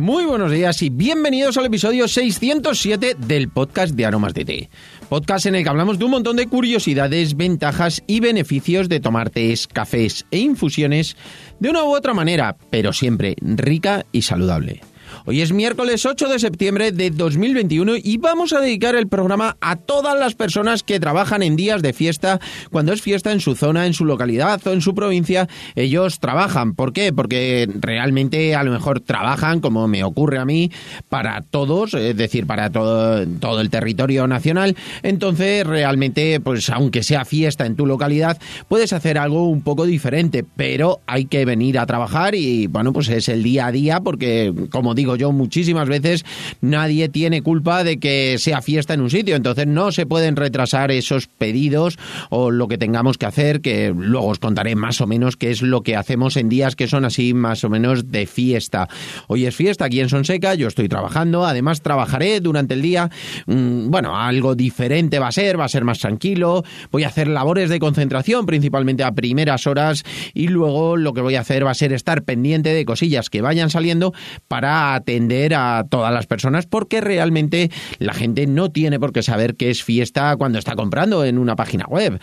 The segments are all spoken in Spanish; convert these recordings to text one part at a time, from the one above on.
Muy buenos días y bienvenidos al episodio 607 del podcast de Aromas de Té. Podcast en el que hablamos de un montón de curiosidades, ventajas y beneficios de tomar tés, cafés e infusiones de una u otra manera, pero siempre rica y saludable. Hoy es miércoles 8 de septiembre de 2021 y vamos a dedicar el programa a todas las personas que trabajan en días de fiesta, cuando es fiesta en su zona, en su localidad o en su provincia, ellos trabajan. ¿Por qué? Porque realmente a lo mejor trabajan, como me ocurre a mí, para todos, es decir, para todo, todo el territorio nacional. Entonces, realmente, pues aunque sea fiesta en tu localidad, puedes hacer algo un poco diferente, pero hay que venir a trabajar y bueno, pues es el día a día porque, como digo yo muchísimas veces, nadie tiene culpa de que sea fiesta en un sitio, entonces no se pueden retrasar esos pedidos o lo que tengamos que hacer, que luego os contaré más o menos qué es lo que hacemos en días que son así más o menos de fiesta. Hoy es fiesta aquí en Sonseca, yo estoy trabajando, además trabajaré durante el día, mm, bueno, algo diferente va a ser, va a ser más tranquilo, voy a hacer labores de concentración principalmente a primeras horas y luego lo que voy a hacer va a ser estar pendiente de cosillas que vayan saliendo para atender a todas las personas porque realmente la gente no tiene por qué saber que es fiesta cuando está comprando en una página web.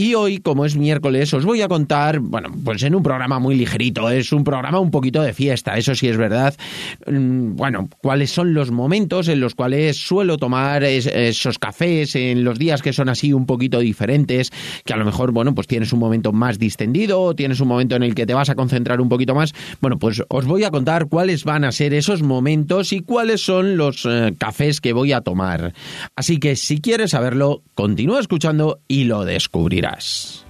Y hoy, como es miércoles, os voy a contar, bueno, pues en un programa muy ligerito, es un programa un poquito de fiesta, eso sí es verdad. Mm, bueno, cuáles son los momentos en los cuales suelo tomar esos cafés en los días que son así un poquito diferentes, que a lo mejor, bueno, pues tienes un momento más distendido, tienes un momento en el que te vas a concentrar un poquito más. Bueno, pues os voy a contar cuáles van a ser esos momentos y cuáles son los eh, cafés que voy a tomar. Así que si quieres saberlo, continúa escuchando y lo descubrirás. podcast.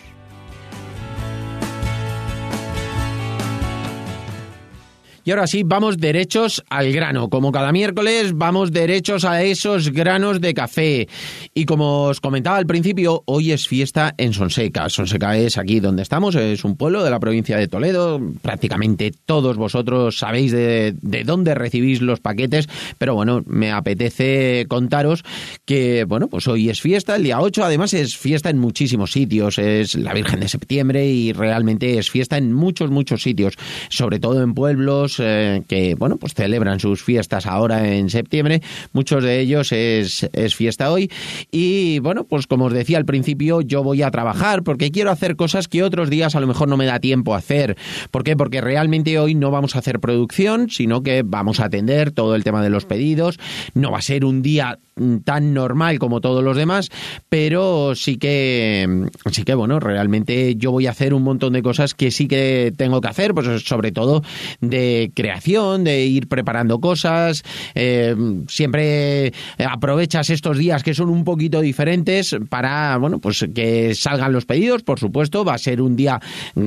Y ahora sí, vamos derechos al grano. Como cada miércoles, vamos derechos a esos granos de café. Y como os comentaba al principio, hoy es fiesta en Sonseca. Sonseca es aquí donde estamos, es un pueblo de la provincia de Toledo. Prácticamente todos vosotros sabéis de, dónde recibís los paquetes, pero bueno, me apetece contaros que, bueno, pues hoy es fiesta, el día 8, además es fiesta en muchísimos sitios. Es la Virgen de Septiembre y realmente es fiesta en muchos, muchos sitios, sobre todo en pueblos eh, que, bueno, pues celebran sus fiestas ahora en septiembre. Muchos de ellos es, es fiesta hoy. Y, bueno, pues como os decía al principio, yo voy a trabajar porque quiero hacer cosas que otros días a lo mejor no me da tiempo a hacer. ¿Por qué? Porque realmente hoy no vamos a hacer producción, sino que vamos a atender todo el tema de los pedidos. No va a ser un día tan normal como todos los demás, pero sí que, sí que bueno, realmente yo voy a hacer un montón de cosas que sí que tengo que hacer, pues sobre todo de creación, de ir preparando cosas, eh, siempre aprovechas estos días que son un poquito diferentes para, bueno, pues que salgan los pedidos, por supuesto, va a ser un día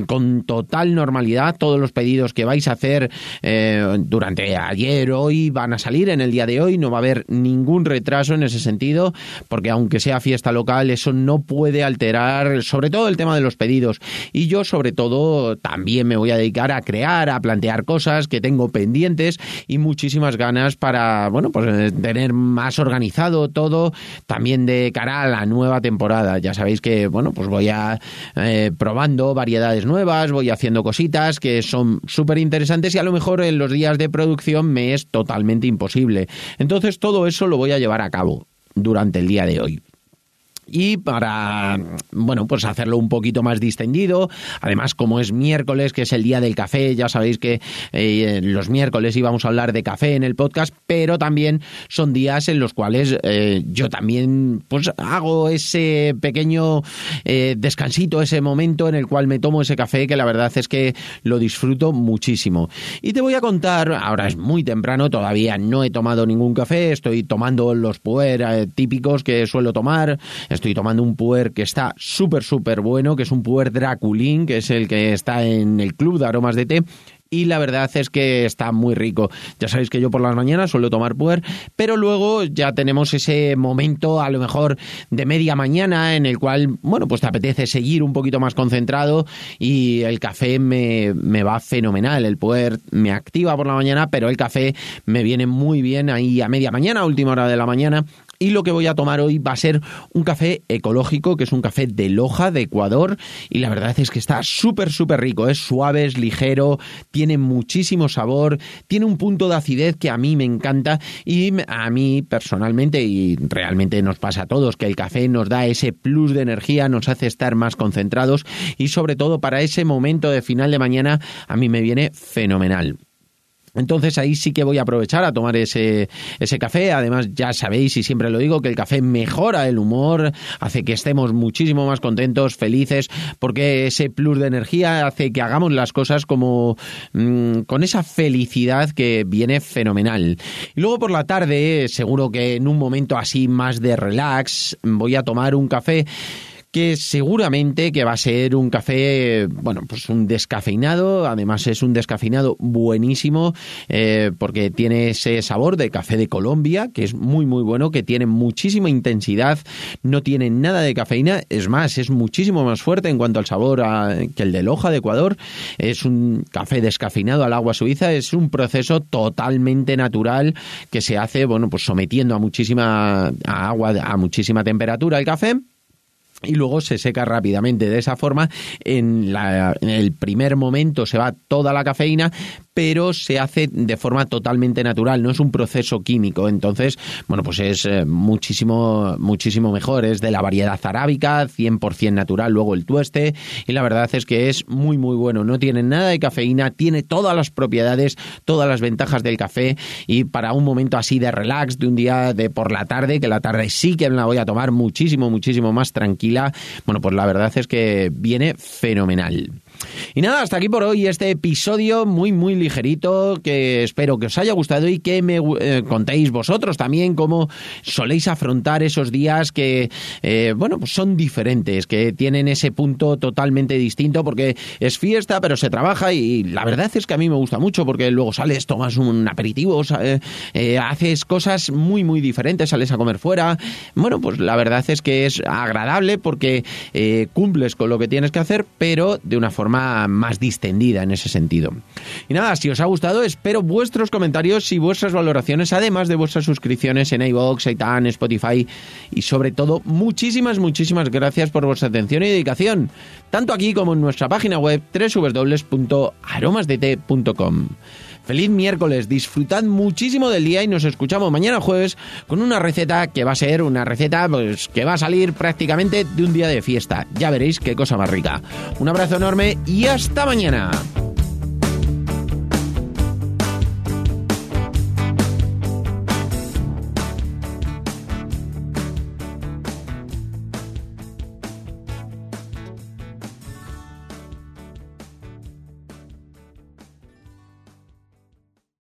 con total normalidad, todos los pedidos que vais a hacer eh, durante ayer, hoy, van a salir en el día de hoy, no va a haber ningún retraso en ese sentido, porque aunque sea fiesta local, eso no puede alterar, sobre todo el tema de los pedidos. Y yo, sobre todo, también me voy a dedicar a crear, a plantear cosas que tengo pendientes y muchísimas ganas para, bueno, pues tener más organizado todo, también de cara a la nueva temporada. Ya sabéis que, bueno, pues voy a eh, probando variedades nuevas, voy haciendo cositas que son súper interesantes y a lo mejor en los días de producción me es totalmente imposible. Entonces todo eso lo voy a llevar cabo durante el día de hoy y para, bueno, pues hacerlo un poquito más distendido. Además, como es miércoles, que es el día del café, ya sabéis que eh, los miércoles íbamos a hablar de café en el podcast, pero también son días en los cuales eh, yo también pues hago ese pequeño eh, descansito, ese momento en el cual me tomo ese café, que la verdad es que lo disfruto muchísimo. Y te voy a contar, ahora es muy temprano, todavía no he tomado ningún café, estoy tomando los puer típicos que suelo tomar, Estoy tomando un puer que está súper, súper bueno, que es un puer Draculín, que es el que está en el club de aromas de té y la verdad es que está muy rico. Ya sabéis que yo por las mañanas suelo tomar puer, pero luego ya tenemos ese momento a lo mejor de media mañana en el cual, bueno, pues te apetece seguir un poquito más concentrado y el café me, me va fenomenal. El puer me activa por la mañana, pero el café me viene muy bien ahí a media mañana, última hora de la mañana y lo que voy a tomar hoy va a ser un café ecológico, que es un café de Loja, de Ecuador, y la verdad es que está súper, súper rico, es suave, es ligero, tiene muchísimo sabor, tiene un punto de acidez que a mí me encanta. Y a mí personalmente, y realmente nos pasa a todos, que el café nos da ese plus de energía, nos hace estar más concentrados. Y sobre todo para ese momento de final de mañana a mí me viene fenomenal. Entonces ahí sí que voy a aprovechar a tomar ese, ese café. Además, ya sabéis y siempre lo digo que el café mejora el humor, hace que estemos muchísimo más contentos, felices, porque ese plus de energía hace que hagamos las cosas como mm, con esa felicidad que viene fenomenal. Y luego por la tarde, seguro que en un momento así más de relax, voy a tomar un café que seguramente que va a ser un café, bueno, pues un descafeinado, además es un descafeinado buenísimo eh, porque tiene ese sabor de café de Colombia, que es muy muy bueno, que tiene muchísima intensidad, no tiene nada de cafeína, es más, es muchísimo más fuerte en cuanto al sabor que el de Loja de Ecuador, es un café descafeinado al agua suiza, es un proceso totalmente natural que se hace, bueno, pues sometiendo a muchísima agua, a muchísima temperatura el café y luego se seca rápidamente. De esa forma, en, la, en, el primer momento se va toda la cafeína, pero se hace de forma totalmente natural, no es un proceso químico. Entonces, bueno, pues es eh, muchísimo, muchísimo mejor. Es de la variedad arábica, 100% natural, luego el tueste, y la verdad es que es muy, muy bueno. No tiene nada de cafeína, tiene todas las propiedades, todas las ventajas del café, y para un momento así de relax, de un día de por la tarde, que la tarde sí que la voy a tomar muchísimo, muchísimo más tranquila, bueno, pues la verdad es que viene fenomenal. Y nada, hasta aquí por hoy este episodio muy, muy ligerito que espero que os haya gustado y que me eh, contéis vosotros también cómo soléis afrontar esos días que, eh, bueno, pues son diferentes, que tienen ese punto totalmente distinto porque es fiesta, pero se trabaja y la verdad es que a mí me gusta mucho porque luego sales, tomas un aperitivo, eh, haces cosas muy, muy diferentes, sales a comer fuera. Bueno, pues la verdad es que es agradable porque cumples con lo que tienes que hacer, pero de una forma más distendida en ese sentido. Y nada, si os ha gustado, espero vuestros comentarios y vuestras valoraciones, además de vuestras suscripciones en iVoox, iTunes, Spotify y sobre todo, muchísimas, muchísimas gracias por vuestra atención y dedicación, tanto aquí como en nuestra página web www.aromasdt.com. Feliz miércoles, disfrutad muchísimo del día y nos escuchamos mañana jueves con una receta que va a ser una receta pues, que va a salir prácticamente de un día de fiesta. Ya veréis qué cosa más rica. Un abrazo enorme y hasta mañana.